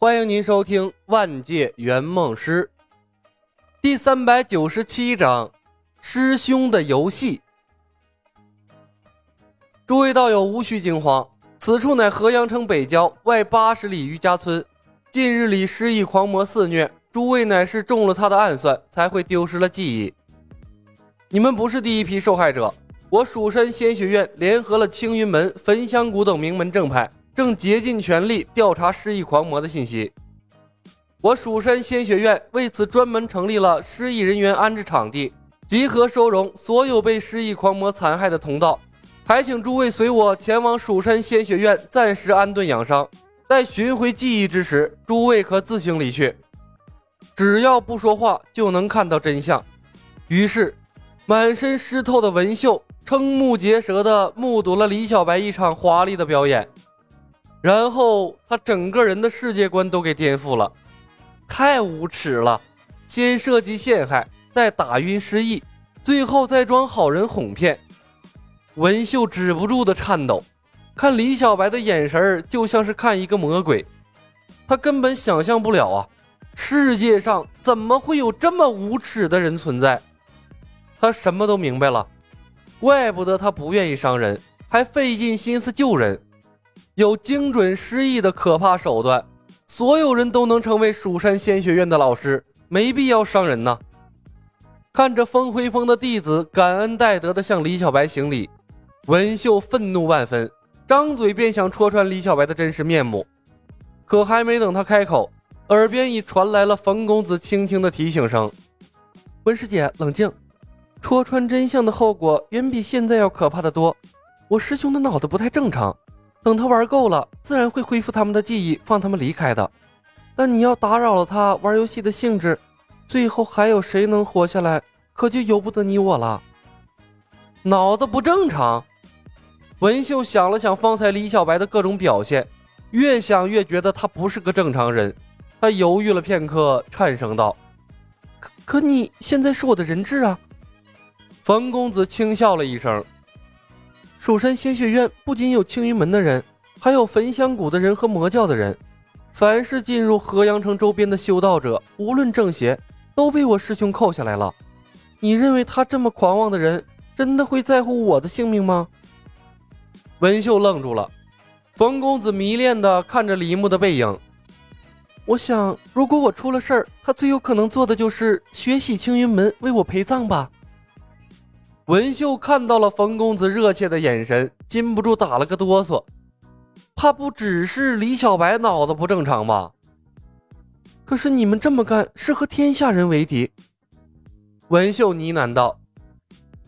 欢迎您收听《万界圆梦师》第三百九十七章《师兄的游戏》。诸位道友无需惊慌，此处乃河阳城北郊外八十里余家村。近日里失忆狂魔肆虐，诸位乃是中了他的暗算，才会丢失了记忆。你们不是第一批受害者，我蜀山仙学院联合了青云门、焚香谷等名门正派。正竭尽全力调查失忆狂魔的信息。我蜀山仙学院为此专门成立了失忆人员安置场地，集合收容所有被失忆狂魔残害的同道。还请诸位随我前往蜀山仙学院暂时安顿养伤，在寻回记忆之时，诸位可自行离去。只要不说话，就能看到真相。于是，满身湿透的文秀瞠目结舌地目睹了李小白一场华丽的表演。然后他整个人的世界观都给颠覆了，太无耻了！先设计陷害，再打晕失忆，最后再装好人哄骗。文秀止不住的颤抖，看李小白的眼神就像是看一个魔鬼。他根本想象不了啊，世界上怎么会有这么无耻的人存在？他什么都明白了，怪不得他不愿意伤人，还费尽心思救人。有精准失忆的可怕手段，所有人都能成为蜀山仙学院的老师，没必要伤人呐。看着风辉峰的弟子感恩戴德的向李小白行礼，文秀愤怒万分，张嘴便想戳穿李小白的真实面目。可还没等他开口，耳边已传来了冯公子轻轻的提醒声：“文师姐，冷静，戳穿真相的后果远比现在要可怕的多。我师兄的脑子不太正常。”等他玩够了，自然会恢复他们的记忆，放他们离开的。但你要打扰了他玩游戏的兴致，最后还有谁能活下来，可就由不得你我了。脑子不正常。文秀想了想方才李小白的各种表现，越想越觉得他不是个正常人。他犹豫了片刻，颤声道：“可可你现在是我的人质啊！”冯公子轻笑了一声。蜀山仙学院不仅有青云门的人，还有焚香谷的人和魔教的人。凡是进入河阳城周边的修道者，无论正邪，都被我师兄扣下来了。你认为他这么狂妄的人，真的会在乎我的性命吗？文秀愣住了，冯公子迷恋地看着李牧的背影。我想，如果我出了事儿，他最有可能做的就是血洗青云门，为我陪葬吧。文秀看到了冯公子热切的眼神，禁不住打了个哆嗦。怕不只是李小白脑子不正常吧？可是你们这么干是和天下人为敌。文秀呢喃道：“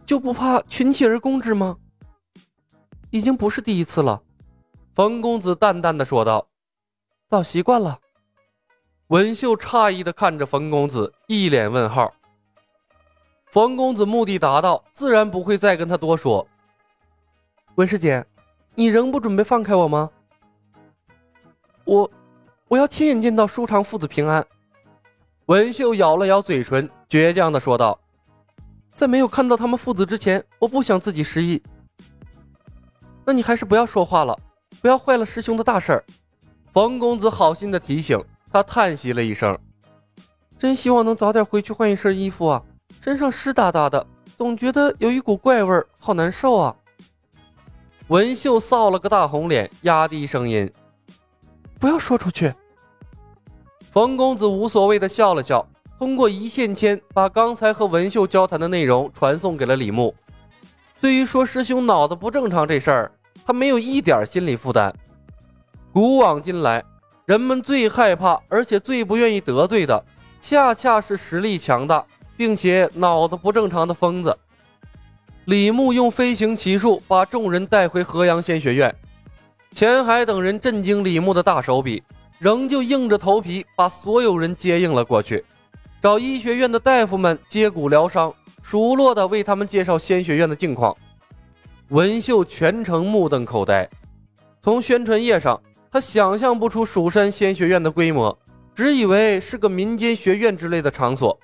就不怕群起而攻之吗？”已经不是第一次了。冯公子淡淡的说道：“早习惯了。”文秀诧异的看着冯公子，一脸问号。冯公子目的达到，自然不会再跟他多说。文师姐，你仍不准备放开我吗？我，我要亲眼见到舒长父子平安。文秀咬了咬嘴唇，倔强的说道：“在没有看到他们父子之前，我不想自己失忆。”那你还是不要说话了，不要坏了师兄的大事儿。冯公子好心的提醒，他叹息了一声：“真希望能早点回去换一身衣服啊。”身上湿哒哒的，总觉得有一股怪味儿，好难受啊！文秀臊了个大红脸，压低声音：“不要说出去。”冯公子无所谓的笑了笑，通过一线牵把刚才和文秀交谈的内容传送给了李牧。对于说师兄脑子不正常这事儿，他没有一点心理负担。古往今来，人们最害怕而且最不愿意得罪的，恰恰是实力强大。并且脑子不正常的疯子李牧用飞行奇术把众人带回河阳仙学院，钱海等人震惊李牧的大手笔，仍旧硬着头皮把所有人接应了过去，找医学院的大夫们接骨疗伤，熟络的为他们介绍仙学院的境况。文秀全程目瞪口呆，从宣传页上他想象不出蜀山仙学院的规模，只以为是个民间学院之类的场所。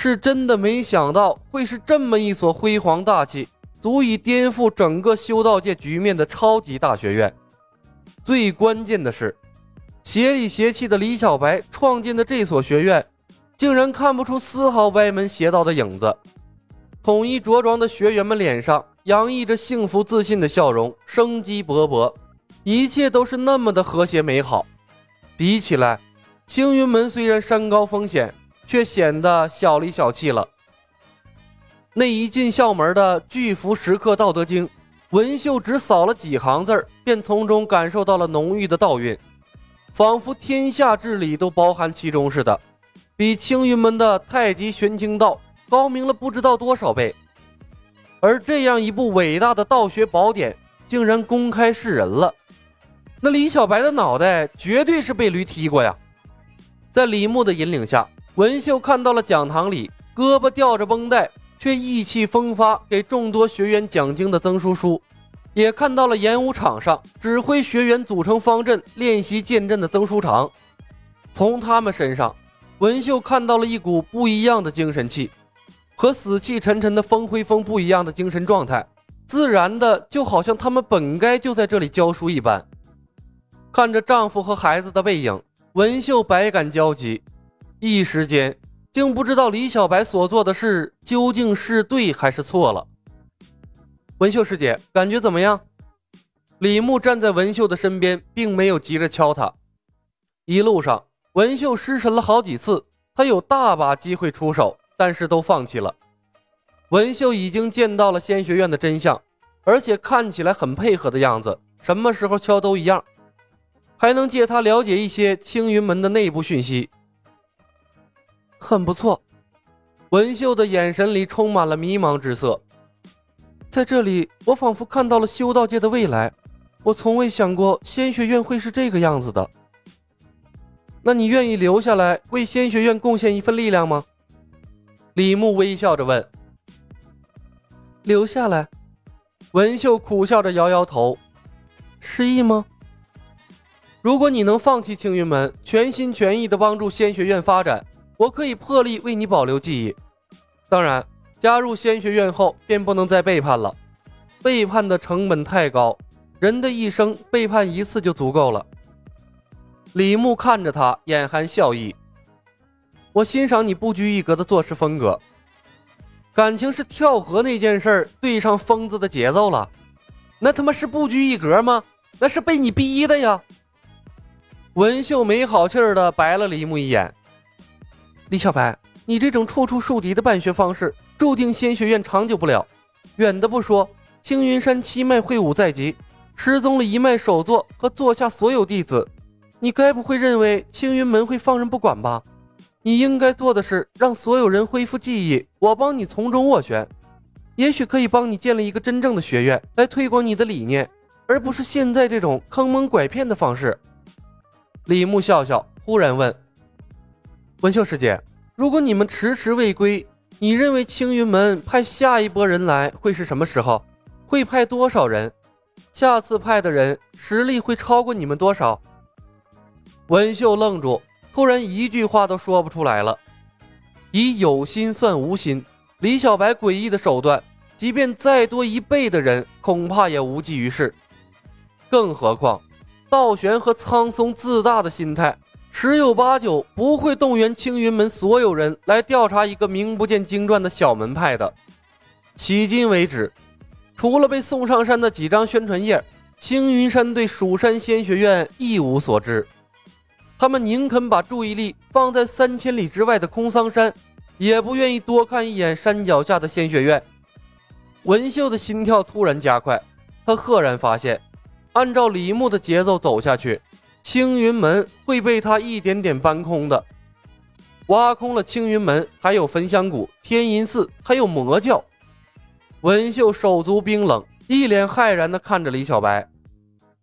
是真的没想到会是这么一所辉煌大气、足以颠覆整个修道界局面的超级大学院。最关键的是，邪里邪气的李小白创建的这所学院，竟然看不出丝毫歪门邪道的影子。统一着装的学员们脸上洋溢着幸福自信的笑容，生机勃勃，一切都是那么的和谐美好。比起来，青云门虽然山高风险，却显得小里小气了。那一进校门的巨幅石刻《道德经》，文秀只扫了几行字便从中感受到了浓郁的道韵。仿佛天下治理都包含其中似的，比青云门的太极玄清道高明了不知道多少倍。而这样一部伟大的道学宝典，竟然公开示人了，那李小白的脑袋绝对是被驴踢过呀！在李牧的引领下，文秀看到了讲堂里胳膊吊着绷带却意气风发给众多学员讲经的曾叔叔。也看到了演武场上指挥学员组成方阵练习剑阵的曾书长，从他们身上，文秀看到了一股不一样的精神气，和死气沉沉的风辉峰不一样的精神状态，自然的就好像他们本该就在这里教书一般。看着丈夫和孩子的背影，文秀百感交集，一时间竟不知道李小白所做的事究竟是对还是错了。文秀师姐，感觉怎么样？李牧站在文秀的身边，并没有急着敲她。一路上，文秀失神了好几次，他有大把机会出手，但是都放弃了。文秀已经见到了仙学院的真相，而且看起来很配合的样子，什么时候敲都一样，还能借他了解一些青云门的内部讯息。很不错，文秀的眼神里充满了迷茫之色。在这里，我仿佛看到了修道界的未来。我从未想过仙学院会是这个样子的。那你愿意留下来为仙学院贡献一份力量吗？李牧微笑着问。留下来？文秀苦笑着摇摇头。失忆吗？如果你能放弃青云门，全心全意的帮助仙学院发展，我可以破例为你保留记忆。当然。加入仙学院后，便不能再背叛了。背叛的成本太高，人的一生背叛一次就足够了。李牧看着他，眼含笑意：“我欣赏你不拘一格的做事风格。感情是跳河那件事对上疯子的节奏了？那他妈是不拘一格吗？那是被你逼的呀！”文秀没好气儿的白了李牧一眼：“李小白，你这种处处树敌的办学方式。”注定仙学院长久不了。远的不说，青云山七脉会武在即，失踪了一脉首座和座下所有弟子。你该不会认为青云门会放任不管吧？你应该做的是让所有人恢复记忆，我帮你从中斡旋，也许可以帮你建立一个真正的学院，来推广你的理念，而不是现在这种坑蒙拐骗的方式。李牧笑笑，忽然问：“文秀师姐，如果你们迟迟未归？”你认为青云门派下一波人来会是什么时候？会派多少人？下次派的人实力会超过你们多少？文秀愣住，突然一句话都说不出来了。以有心算无心，李小白诡异的手段，即便再多一倍的人，恐怕也无济于事。更何况，道玄和苍松自大的心态。十有八九不会动员青云门所有人来调查一个名不见经传的小门派的。迄今为止，除了被送上山的几张宣传页，青云山对蜀山仙学院一无所知。他们宁肯把注意力放在三千里之外的空桑山，也不愿意多看一眼山脚下的仙学院。文秀的心跳突然加快，他赫然发现，按照李牧的节奏走下去。青云门会被他一点点搬空的，挖空了青云门，还有焚香谷、天音寺，还有魔教。文秀手足冰冷，一脸骇然地看着李小白，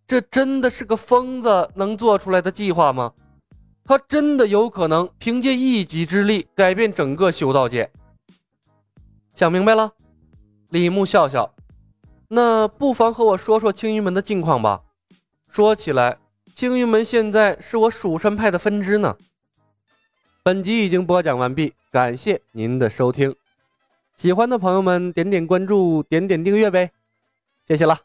这真的是个疯子能做出来的计划吗？他真的有可能凭借一己之力改变整个修道界？想明白了，李牧笑笑，那不妨和我说说青云门的近况吧。说起来。青云门现在是我蜀山派的分支呢。本集已经播讲完毕，感谢您的收听。喜欢的朋友们点点关注，点点订阅呗，谢谢了。